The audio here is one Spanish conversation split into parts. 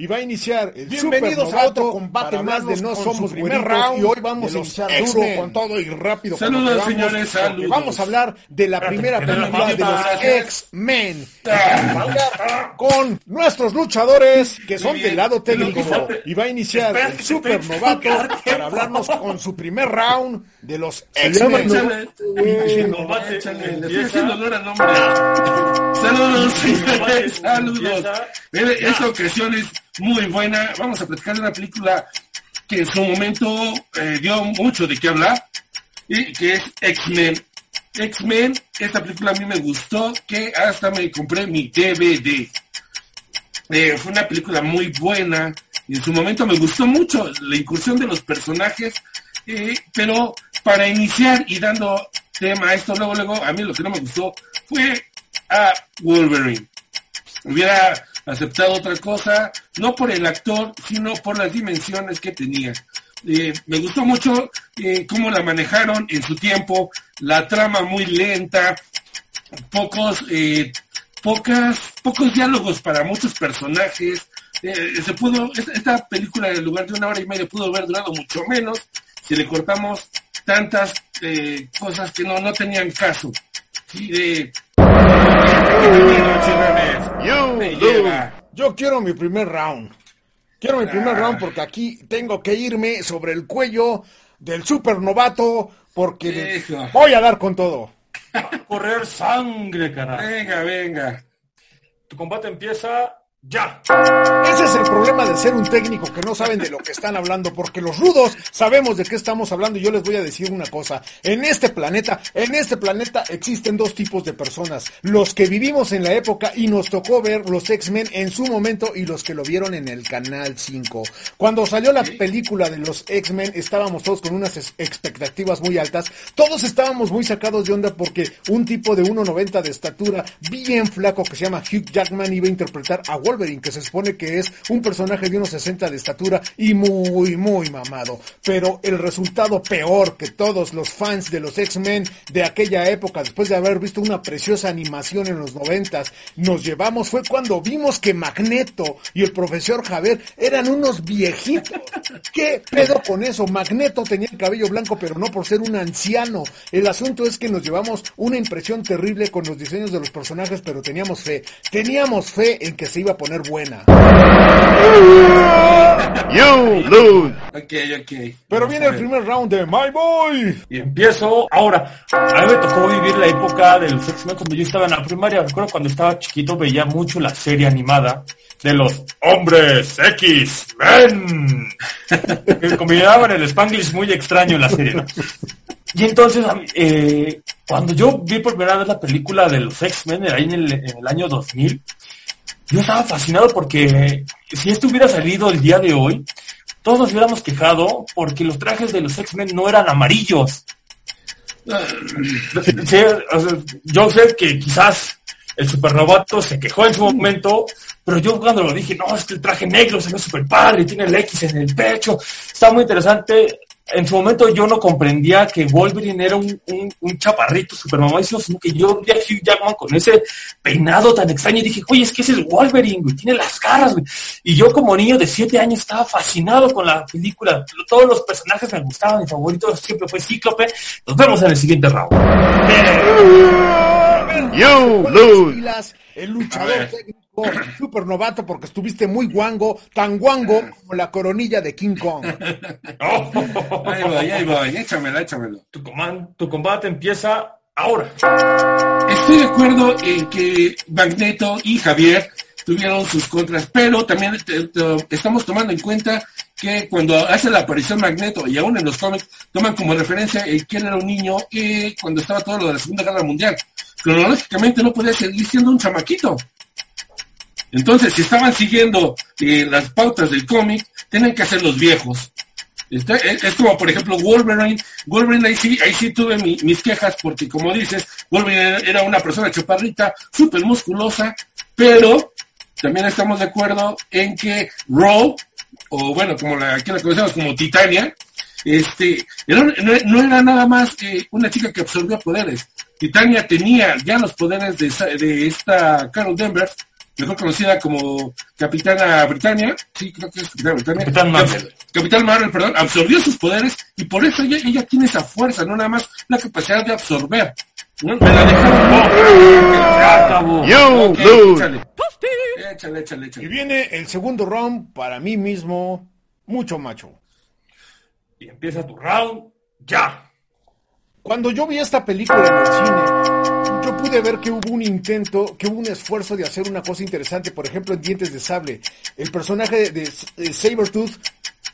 Y va a iniciar el Bienvenidos Super a otro combate más de No Somos Güeritos, round y hoy vamos a iniciar duro X-Men. con todo y rápido. Saludos, señores, saludos. Vamos a hablar de la primera película de los. X-Men. Con nuestros luchadores que son del lado técnico. Y va a iniciar el Super Novato para hablarnos con su primer round de los X-Men. Saludos, señores, saludos. Mire, esta ocasión es muy buena. Vamos a platicar de una película que en su momento eh, dio mucho de qué hablar, y que es X-Men. X-Men, esta película a mí me gustó, que hasta me compré mi DVD. Eh, fue una película muy buena y en su momento me gustó mucho la incursión de los personajes, pero para iniciar y dando tema a esto luego, luego, a mí lo que no me gustó fue a Wolverine. Hubiera aceptado otra cosa, no por el actor, sino por las dimensiones que tenía. Eh, me gustó mucho eh, cómo la manejaron en su tiempo, la trama muy lenta, pocos eh, pocos diálogos para muchos personajes Eh, se pudo esta, película en lugar de una hora y media pudo haber durado mucho menos si le cortamos tantas cosas que no no tenían caso sí. Yo quiero mi primer round. Quiero mi primer round porque aquí tengo que irme sobre el cuello del super novato porque le voy a dar con todo. correr sangre, carajo. venga venga Tu combate empieza ya. Ese es el problema de ser un técnico que no saben de lo que están hablando, porque los rudos sabemos de qué estamos hablando y yo les voy a decir una cosa. En este planeta, en este planeta existen dos tipos de personas. Los que vivimos en la época y nos tocó ver los X-Men en su momento y los que lo vieron en el Canal 5. Cuando salió la película de los X-Men estábamos todos con unas expectativas muy altas. Todos estábamos muy sacados de onda porque un tipo de 1.90 de estatura, bien flaco que se llama Hugh Jackman iba a interpretar a Wolverine, que se supone que es un personaje de unos 60 de estatura y muy, muy mamado. Pero el resultado peor que todos los fans de los X-Men de aquella época, después de haber visto una preciosa animación en los 90 nos llevamos fue cuando vimos que Magneto y el profesor Javier eran unos viejitos. ¿Qué pedo con eso? Magneto tenía el cabello blanco, pero no por ser un anciano. El asunto es que nos llevamos una impresión terrible con los diseños de los personajes, pero teníamos fe. Teníamos fe en que se iba a poner buena. ok ok Pero viene el primer round de My Boy. Y empiezo ahora. A mí me tocó vivir la época de los X-Men cuando yo estaba en la primaria. Recuerdo cuando estaba chiquito veía mucho la serie animada de los Hombres X-Men. que combinaban el Spanglish muy extraño en la serie, ¿no? Y entonces, eh, cuando yo vi por primera vez la película de los X-Men, ahí en el, en el año 2000, yo estaba fascinado porque si esto hubiera salido el día de hoy, todos nos hubiéramos quejado porque los trajes de los X-Men no eran amarillos. Sea, yo sé que quizás el supernovato se quejó en su momento, pero yo cuando lo dije, no, es que el traje negro se ve súper padre, tiene el X en el pecho, está muy interesante. En su momento yo no comprendía que Wolverine era un, un, un chaparrito super mamadísimo, sino que yo vi a Hugh Jackman con ese peinado tan extraño y dije, oye, es que ese es Wolverine, güey, tiene las garras, güey. Y yo como niño de 7 años estaba fascinado con la película. Todos los personajes me gustaban, mi favorito siempre fue Cíclope. Nos vemos en el siguiente round. El luchador Super novato porque estuviste muy guango, tan guango como la coronilla de King Kong. ahí voy ahí voy échamelo échamelo tu, coman- tu combate empieza ahora. Estoy de acuerdo en que Magneto y Javier tuvieron sus contras, pero también te- te- estamos tomando en cuenta que cuando hace la aparición Magneto y aún en los cómics toman como referencia el que él era un niño y cuando estaba todo lo de la Segunda Guerra Mundial. Cronológicamente no podía seguir siendo un chamaquito. Entonces, si estaban siguiendo eh, las pautas del cómic, tienen que hacer los viejos. Este, es, es como, por ejemplo, Wolverine. Wolverine, ahí sí, ahí sí tuve mi- mis quejas, porque como dices, Wolverine era una persona chaparrita, súper musculosa, pero también estamos de acuerdo en que Raw, o bueno, como la, aquí la conocemos como Titania, este, no, era nada más eh, una chica que absorbía poderes. Titania tenía ya los poderes de, de esta Carol Mejor conocida como Capitana Britannia, sí, creo que es Capitana Britannia. Capitán Marvel. Capitán Marvel, perdón, absorbió sus poderes y por eso ella, ella tiene esa fuerza, no nada más la capacidad de absorber. ¿no? Me la dejaron. Ya acabó. Ok, échale. Échale, échale, Y échale. viene el segundo round para mí mismo, mucho macho. Y empieza tu round. Ya. Cuando yo vi esta película en el cine, pude ver que hubo un intento, que hubo un esfuerzo de hacer una cosa interesante, por ejemplo, en Dientes de Sable. El personaje de, de Sabretooth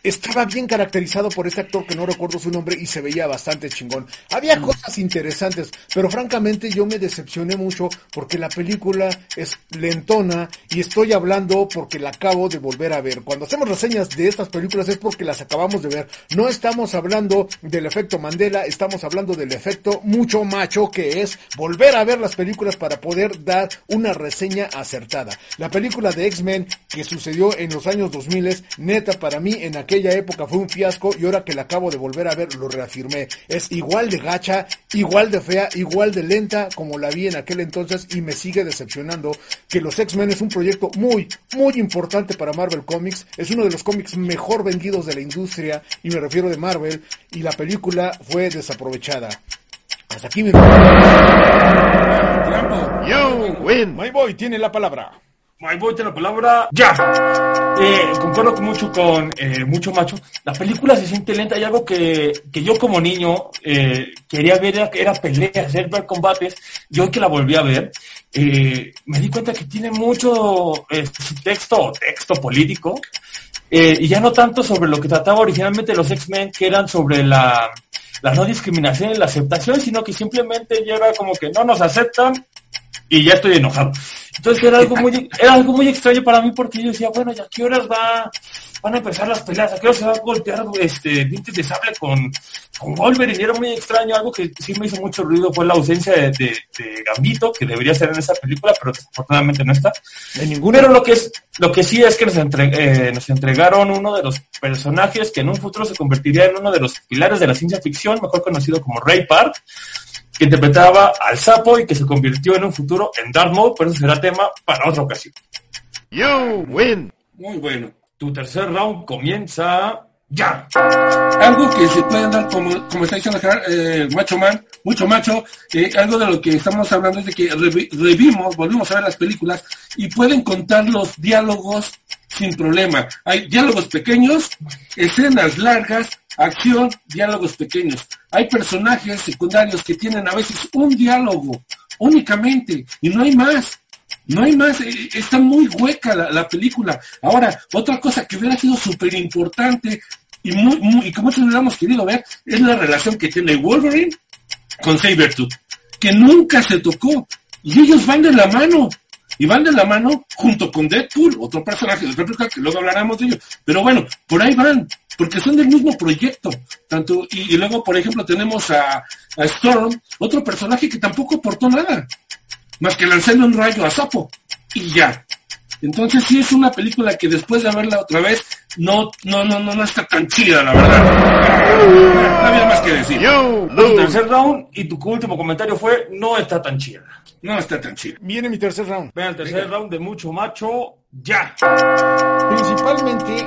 estaba bien caracterizado por este actor que no recuerdo su nombre y se veía bastante chingón. Había cosas interesantes, pero francamente yo me decepcioné mucho porque la película es lentona y estoy hablando porque la acabo de volver a ver. Cuando hacemos reseñas de estas películas es porque las acabamos de ver. No estamos hablando del efecto Mandela, estamos hablando del efecto mucho macho que es volver a ver las películas para poder dar una reseña acertada. La película de X-Men que sucedió en los años 2000, neta para mí en aquella época fue un fiasco y ahora que la acabo de volver a ver lo reafirmé. Es igual de gacha, igual de fea, igual de lenta como la vi en aquel entonces y me sigue decepcionando que los X-Men es un proyecto muy, muy importante para Marvel Comics. Es uno de los cómics mejor vendidos de la industria y me refiero de Marvel y la película fue desaprovechada. Hasta aquí mi... You win. My Boy tiene la palabra. My boy tiene la palabra. Ya. Eh, concuerdo con mucho con eh, mucho macho. La película se siente lenta. Hay algo que, que yo como niño eh, quería ver era, era peleas, era ver combates. Yo que la volví a ver, eh, me di cuenta que tiene mucho eh, texto, texto político. y ya no tanto sobre lo que trataba originalmente los X-Men, que eran sobre la, la no discriminación y la aceptación, sino que simplemente ya era como que no nos aceptan y ya estoy enojado. Entonces era algo muy, era algo muy extraño para mí porque yo decía, bueno, ¿ya a qué horas va, van a empezar las peleas? ¿A qué horas se va a golpear este dientes de sable con, con Wolverine? Y era muy extraño, algo que sí me hizo mucho ruido fue la ausencia de, de, de Gambito, que debería ser en esa película, pero desafortunadamente no está. En ninguna... Pero lo que es, lo que sí es que nos, entre- eh, nos entregaron uno de los personajes que en un futuro se convertiría en uno de los pilares de la ciencia ficción, mejor conocido como Ray Park, que interpretaba al sapo y que se convirtió en un futuro en Darth Maul, pero eso será tema para otra ocasión. You win. Muy bueno. Tu tercer round comienza ya. Algo que se puede dar, como, como está diciendo eh, Macho Man, mucho macho, eh, algo de lo que estamos hablando es de que revi- revimos, volvimos a ver las películas y pueden contar los diálogos sin problema. Hay diálogos pequeños, escenas largas, acción, diálogos pequeños. Hay personajes secundarios que tienen a veces un diálogo únicamente y no hay más. No hay más, eh, está muy hueca la, la película. Ahora, otra cosa que hubiera sido súper importante y, muy, muy- y que muchos hubiéramos querido ver es la relación que tiene Wolverine con Sabretooth, que nunca se tocó. Y ellos van de la mano. Y van de la mano junto con Deadpool, otro personaje de réplica que luego hablaremos de ellos. Pero bueno, por ahí van, porque son del mismo proyecto. Tanto, y, y luego, por ejemplo, tenemos a, a Storm, otro personaje que tampoco aportó nada más que lanzarle un rayo a Sapo y ya. Entonces sí es una película que después de verla otra vez no no no no, no está tan chida la verdad. No había más que decir. Tu tercer round y tu último comentario fue no está tan chida. No está tan chida. Viene mi tercer round. Vean el tercer round de mucho macho ya. Principalmente,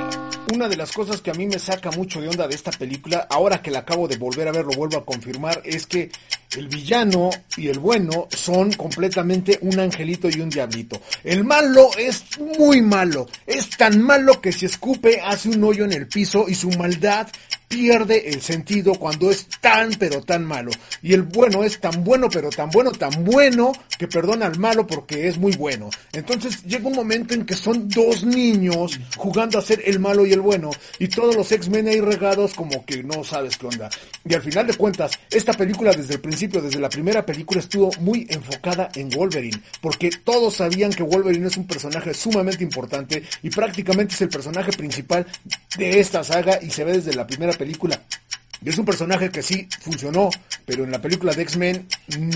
una de las cosas que a mí me saca mucho de onda de esta película, ahora que la acabo de volver a ver, lo vuelvo a confirmar, es que el villano y el bueno son completamente un angelito y un diablito. El malo es muy malo, es tan malo que si escupe hace un hoyo en el piso y su maldad pierde el sentido cuando es tan pero tan malo. Y el bueno es tan bueno pero tan bueno, tan bueno que perdona al malo porque es muy bueno. Entonces llega un momento en que son dos niños jugando a ser el malo y el bueno y todos los X-Men ahí regados como que no sabes qué onda. Y al final de cuentas, esta película desde el principio, desde la primera película estuvo muy enfocada en Wolverine porque todos sabían que Wolverine es un personaje sumamente importante y prácticamente es el personaje principal de esta saga y se ve desde la primera película. Y es un personaje que sí funcionó, pero en la película de X-Men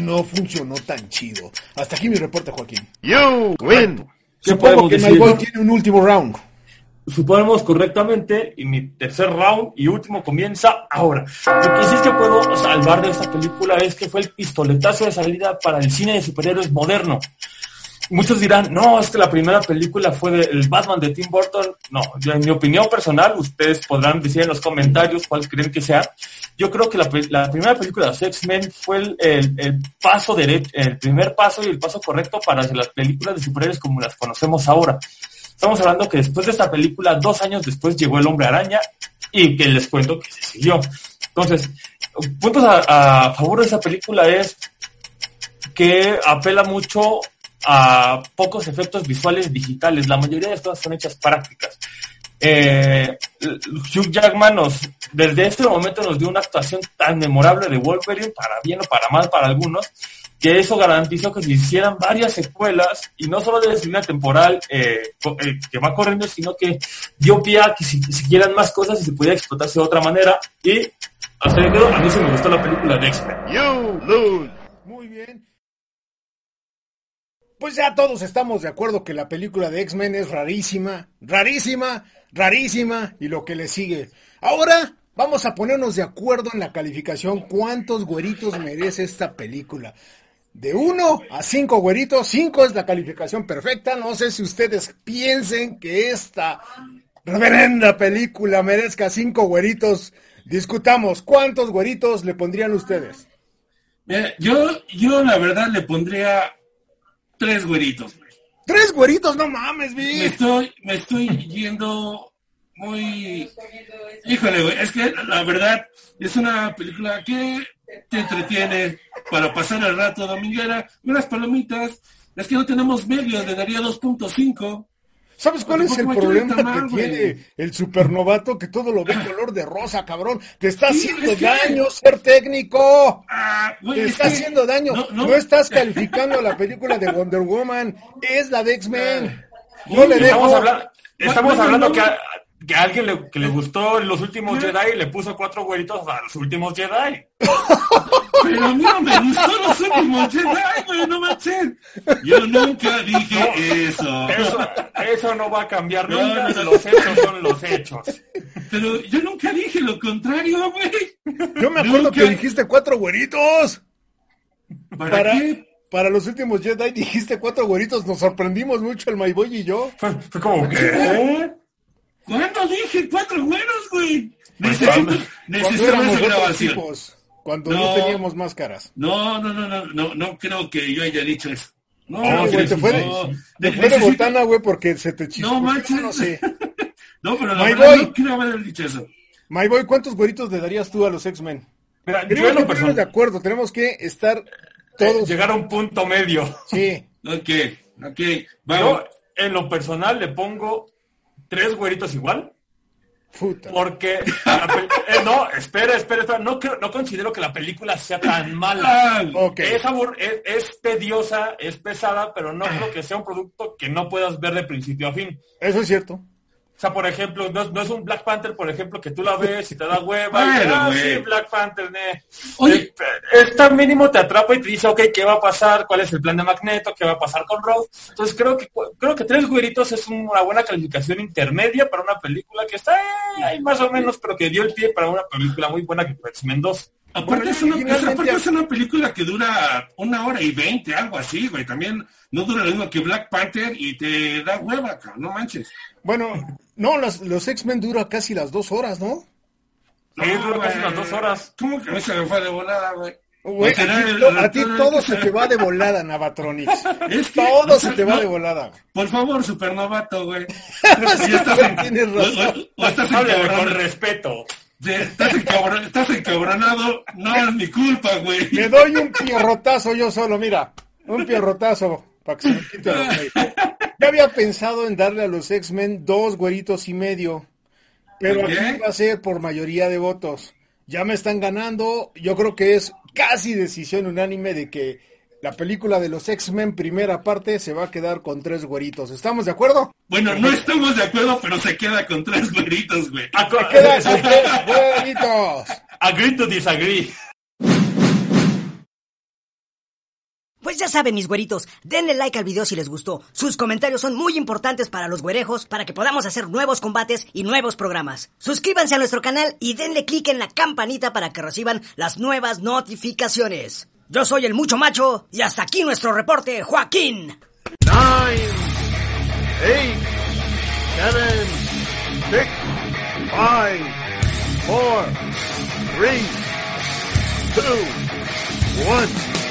no funcionó tan chido. Hasta aquí mi reporte, Joaquín. You win. ¿Qué Supongo que decir? My Boy tiene un último round. Suponemos correctamente y mi tercer round y último comienza ahora. Lo que sí que puedo salvar de esta película es que fue el pistoletazo de salida para el cine de superhéroes moderno. Muchos dirán, no, es que la primera película fue del Batman de Tim Burton. No, en mi opinión personal, ustedes podrán decir en los comentarios cuál creen que sea. Yo creo que la, la primera película de X-Men fue el, el- el paso derecho, el primer paso y el paso correcto para las películas de superhéroes como las conocemos ahora. Estamos hablando que después de esta película, dos años después llegó el Hombre Araña y que les cuento que se siguió. Entonces, puntos a, a favor de esa película es que apela mucho a pocos efectos visuales digitales. La mayoría de las cosas son hechas prácticas. Eh, Hugh Jackman nos, desde este momento nos dio una actuación tan memorable de Wolverine, para bien o para mal para algunos, que eso garantizó que se hicieran varias secuelas y no solo de línea temporal eh, eh, que va corriendo, sino que dio pie a que si, siguieran más cosas y se pudiera explotarse de otra manera. Y hasta quedó. a mí sí me gustó la película de X-Men. You lose. Muy bien. Pues ya todos estamos de acuerdo que la película de X-Men es rarísima, rarísima, rarísima y lo que le sigue. Ahora vamos a ponernos de acuerdo en la calificación cuántos güeritos merece esta película. De 1 a 5 güeritos, 5 es la calificación perfecta. No sé si ustedes piensen que esta reverenda película merezca 5 güeritos. Discutamos, ¿cuántos güeritos le pondrían ustedes? Yo, yo la verdad le pondría tres güeritos, güey. Tres güeritos, no mames, Me vi. estoy, me estoy yendo muy... Híjole, güey, es que la verdad es una película que te entretiene para pasar el rato dominguera, unas palomitas. Es que no tenemos medio, le daría 2.5. ¿Sabes cuál es el problema que tiene el supernovato? Que todo lo ve color de rosa, cabrón. Te está Sí, haciendo es que- daño ser técnico. Ah, Te es está que- haciendo daño. No, No, no. estás calificando la película de Wonder Woman. Es la de X-Men. No Uy, le Estamos dejo. estamos Bueno, hablando no. que, a, que a alguien le, que le gustó los últimos Jedi y le puso cuatro güeritos a los últimos Jedi. Pero a mí no me gustó los últimos Jedi, güey, no manches. Yo nunca dije eso. Eso, eso no va a cambiar No, nunca. no, no. Los hechos son los hechos. Pero yo nunca dije lo contrario, güey. Yo me acuerdo Nunca- que dijiste cuatro güeritos. ¿Para, Para, qué? para los últimos Jedi dijiste cuatro güeritos. Nos sorprendimos mucho el My Boy y yo. Fue, fue como que... ¿Cuándo dije cuatro güeros, güey? Pues Necesito, necesito esa grabación. tipos. Cuando no. No. teníamos máscaras. No, no, no, no, no, no creo que yo haya dicho eso. No, Ah, güey, te fue no, te fue de botana, güey, porque se te chispa. No manches. No sé. No, pero la My verdad boy. no quiero haber dicho eso. My Boy, ¿cuántos güeritos le darías tú a los X-Men? Mira, yo en que lo personal, de acuerdo, tenemos que estar todos. llegar a un punto medio. Sí. Ok, ok, Yo vamos. en lo personal le pongo tres güeritos igual. Puta. Porque eh, no, espera, espera, espera, no creo- no considero que la película sea tan mala. Ah, Ok. Es, abur- es, es tediosa, es pesada, pero no creo que sea un producto que no puedas ver de principio a fin. Eso es cierto. O sea, por ejemplo, no, no es un Black Panther, por ejemplo, que tú la ves y te da hueva y Bueno, ah, sí, Black Panther, ne. Oye. Esta mínimo te atrapa y te dice, ok, ¿qué va a pasar? ¿Cuál es el plan de Magneto? ¿Qué va a pasar con Rose? Entonces creo que creo que Tres Güeritos es una buena calificación intermedia para una película que está eh, ahí más o menos, pero que dio el pie para una película muy buena que fue X-Men 2. Aparte, Bueno, es una, originalmente- aparte es una película que dura una hora y veinte, algo así, güey. También no dura lo mismo que Black Panther y te da hueva, cabrón, no manches. Bueno, no, los, los X-Men dura casi las dos horas, ¿no? Sí, dura casi unas dos horas. ¿Cómo que a mí se me fue de volada, güey? A ti, to- a todo se te va de volada, Navatronix. Es que- Todo o se te va no- de volada. Por favor, supernovato, güey. Sí, estás en- Tienes razón. o- o- o estás en Háblame con respeto. Estás, encabron- estás encabronado, no es mi culpa, güey. Le doy un pierrotazo yo solo, mira. Un pierrotazo para que se me quite. Ya había pensado en darle a los X-Men dos güeritos y medio. Pero aquí va a ser por mayoría de votos. Ya me están ganando. Yo creo que es casi decisión unánime de que la película de los X-Men primera parte se va a quedar con tres güeritos. ¿Estamos de acuerdo? Bueno, no estamos de acuerdo, pero se queda con tres güeritos, güey. Aco- Queda con tres güeritos. Agree to disagree. Pues ya saben, mis güeritos, denle like al video si les gustó. Sus comentarios son muy importantes para los güerejos para que podamos hacer nuevos combates y nuevos programas. Suscríbanse a nuestro canal y denle click en la campanita para que reciban las nuevas notificaciones. Yo soy el Mucho Macho y hasta aquí nuestro reporte, Joaquín. Nine, eight, seven, six, five, four, three, two, one.